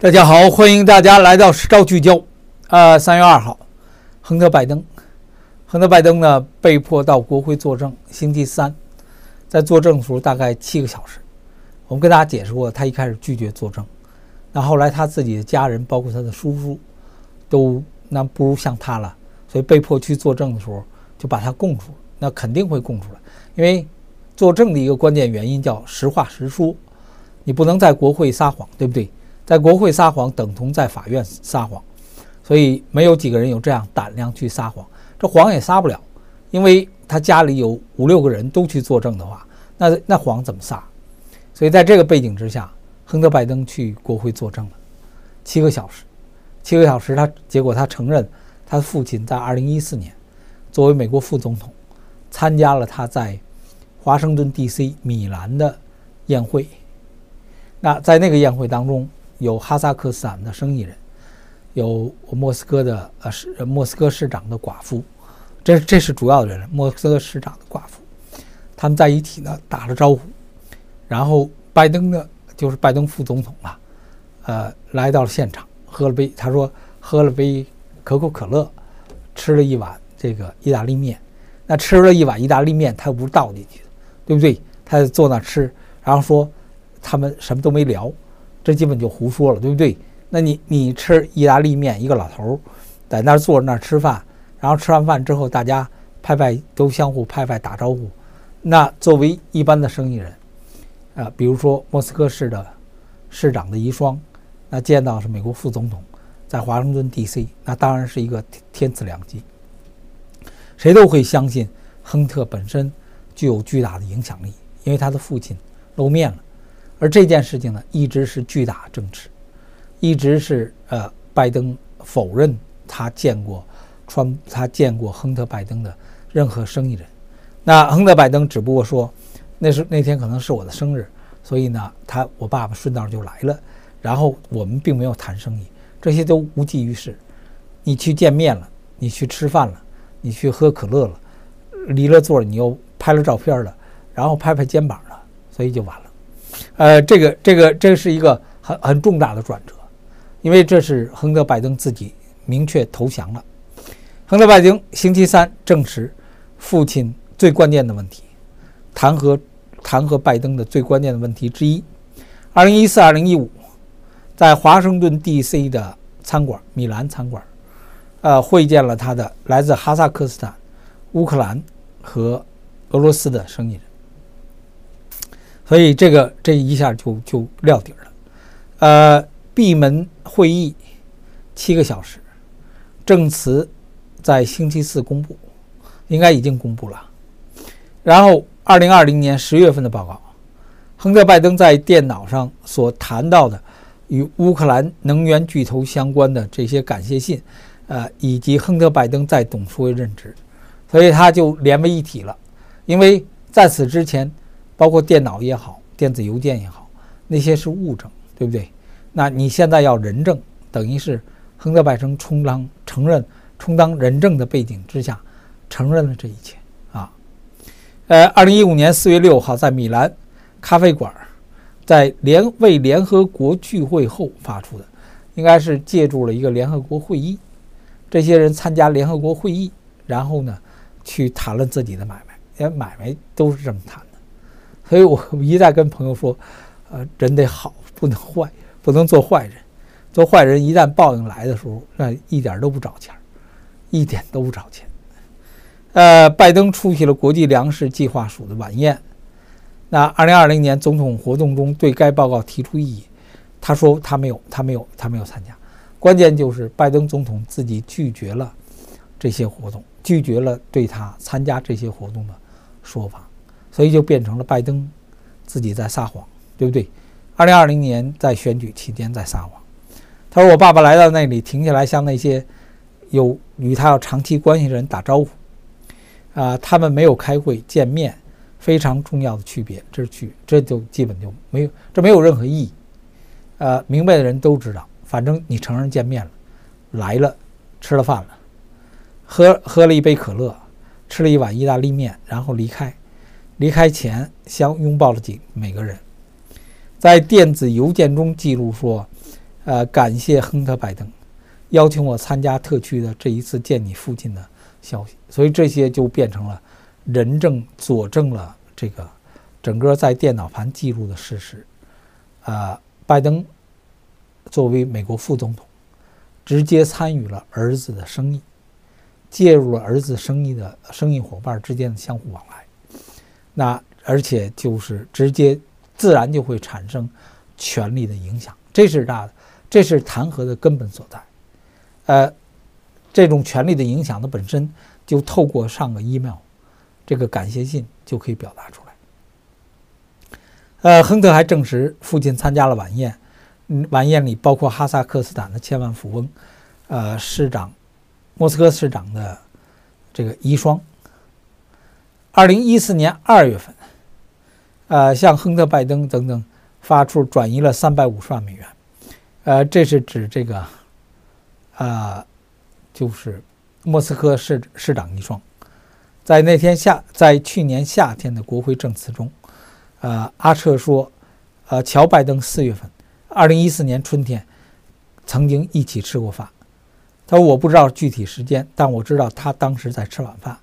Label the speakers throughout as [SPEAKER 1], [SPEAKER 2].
[SPEAKER 1] 大家好，欢迎大家来到时招聚焦。呃，三月二号，亨特·拜登，亨特·拜登呢被迫到国会作证。星期三，在作证的时候大概七个小时。我们跟大家解释过，他一开始拒绝作证，那后来他自己的家人，包括他的叔叔，都那不如像他了，所以被迫去作证的时候就把他供出。那肯定会供出来，因为作证的一个关键原因叫实话实说，你不能在国会撒谎，对不对？在国会撒谎等同在法院撒谎，所以没有几个人有这样胆量去撒谎。这谎也撒不了，因为他家里有五六个人都去作证的话，那那谎怎么撒？所以在这个背景之下，亨特·拜登去国会作证了七个小时，七个小时他结果他承认，他的父亲在2014年作为美国副总统。参加了他在华盛顿 D.C. 米兰的宴会。那在那个宴会当中，有哈萨克斯坦的生意人，有莫斯科的呃市莫斯科市长的寡妇，这这是主要的人。莫斯科市长的寡妇，他们在一起呢打了招呼。然后拜登呢，就是拜登副总统啊，呃，来到了现场，喝了杯，他说喝了杯可口可乐，吃了一碗这个意大利面。那吃了一碗意大利面，他又不是倒进去的，对不对？他坐那吃，然后说他们什么都没聊，这基本就胡说了，对不对？那你你吃意大利面，一个老头儿在那儿坐着那儿吃饭，然后吃完饭之后，大家拍拍都相互拍拍打招呼。那作为一般的生意人，啊，比如说莫斯科市的市长的遗孀，那见到是美国副总统在华盛顿 D.C.，那当然是一个天赐良机。谁都会相信亨特本身具有巨大的影响力，因为他的父亲露面了，而这件事情呢，一直是巨大争执，一直是呃，拜登否认他见过川，他见过亨特·拜登的任何生意人。那亨特·拜登只不过说，那是那天可能是我的生日，所以呢，他我爸爸顺道就来了，然后我们并没有谈生意，这些都无济于事。你去见面了，你去吃饭了。你去喝可乐了，离了座，你又拍了照片了，然后拍拍肩膀了，所以就完了。呃，这个这个这是一个很很重大的转折，因为这是亨特·拜登自己明确投降了。亨特·拜登星期三证实，父亲最关键的问题，弹劾弹劾拜登的最关键的问题之一，二零一四、二零一五，在华盛顿 D.C. 的餐馆米兰餐馆。呃，会见了他的来自哈萨克斯坦、乌克兰和俄罗斯的生意人，所以这个这一下就就撂底儿了。呃，闭门会议七个小时，证词在星期四公布，应该已经公布了。然后，二零二零年十月份的报告，亨特·拜登在电脑上所谈到的与乌克兰能源巨头相关的这些感谢信。呃，以及亨特·拜登在董事会任职，所以他就连为一体了。因为在此之前，包括电脑也好，电子邮件也好，那些是物证，对不对？那你现在要人证，等于是亨特·拜登充当承认、充当人证的背景之下，承认了这一切啊。呃，二零一五年四月六号，在米兰咖啡馆，在联为联合国聚会后发出的，应该是借助了一个联合国会议。这些人参加联合国会议，然后呢，去谈论自己的买卖，连买卖都是这么谈。所以我一再跟朋友说，呃，人得好，不能坏，不能做坏人。做坏人一旦报应来的时候，那一点都不找钱，一点都不找钱。呃，拜登出席了国际粮食计划署的晚宴。那二零二零年总统活动中对该报告提出异议，他说他没有，他没有，他没有参加。关键就是拜登总统自己拒绝了这些活动，拒绝了对他参加这些活动的说法，所以就变成了拜登自己在撒谎，对不对？二零二零年在选举期间在撒谎，他说我爸爸来到那里停下来向那些有与他有长期关系的人打招呼，啊，他们没有开会见面，非常重要的区别，这是区，这就基本就没有，这没有任何意义，呃，明白的人都知道。反正你承认见面了，来了，吃了饭了，喝喝了一杯可乐，吃了一碗意大利面，然后离开。离开前相拥抱了几每个人。在电子邮件中记录说，呃，感谢亨特·拜登邀请我参加特区的这一次见你父亲的消息，所以这些就变成了人证佐证了这个整个在电脑盘记录的事实。啊，拜登作为美国副总统，直接参与了儿子的生意，介入了儿子生意的生意伙伴之间的相互往来，那而且就是直接自然就会产生权力的影响，这是大的。这是弹劾的根本所在，呃，这种权力的影响的本身就透过上个 email，这个感谢信就可以表达出来。呃，亨特还证实父亲参加了晚宴，晚宴里包括哈萨克斯坦的千万富翁，呃，市长，莫斯科市长的这个遗孀。二零一四年二月份，呃，向亨特·拜登等等发出转移了三百五十万美元。呃，这是指这个，啊，就是莫斯科市市长遗孀，在那天夏，在去年夏天的国会证词中，呃，阿彻说，呃，乔拜登四月份，二零一四年春天，曾经一起吃过饭。他说我不知道具体时间，但我知道他当时在吃晚饭。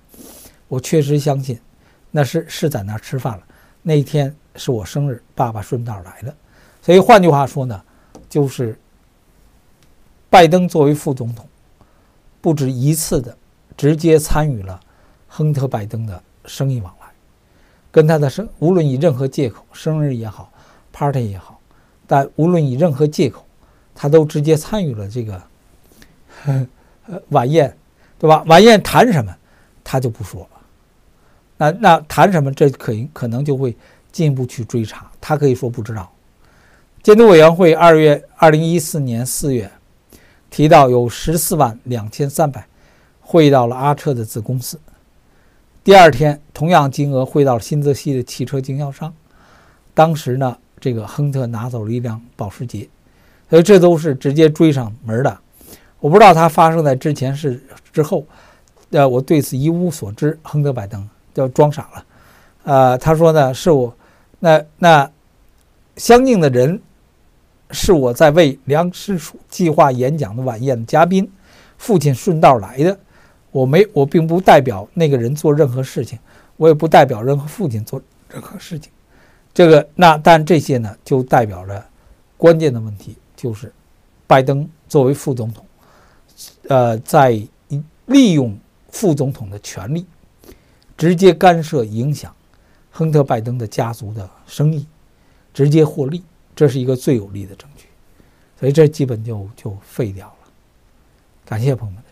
[SPEAKER 1] 我确实相信，那是是在那儿吃饭了。那一天是我生日，爸爸顺道来的。所以换句话说呢。就是拜登作为副总统，不止一次的直接参与了亨特·拜登的生意往来，跟他的生无论以任何借口，生日也好，party 也好，但无论以任何借口，他都直接参与了这个呃晚宴，对吧？晚宴谈什么，他就不说了。那那谈什么，这可可能就会进一步去追查。他可以说不知道。监督委员会二月二零一四年四月提到，有十四万两千三百汇到了阿彻的子公司。第二天，同样金额汇到了新泽西的汽车经销商。当时呢，这个亨特拿走了一辆保时捷，所以这都是直接追上门的。我不知道它发生在之前是之后，呃，我对此一无所知。亨特拜登就装傻了，呃，他说呢，是我那那相应的人。是我在为梁实楚计划演讲的晚宴的嘉宾，父亲顺道来的。我没，我并不代表那个人做任何事情，我也不代表任何父亲做任何事情。这个，那但这些呢，就代表着关键的问题，就是拜登作为副总统，呃，在利用副总统的权利，直接干涉影响亨特·拜登的家族的生意，直接获利。这是一个最有力的证据，所以这基本就就废掉了。感谢朋友们。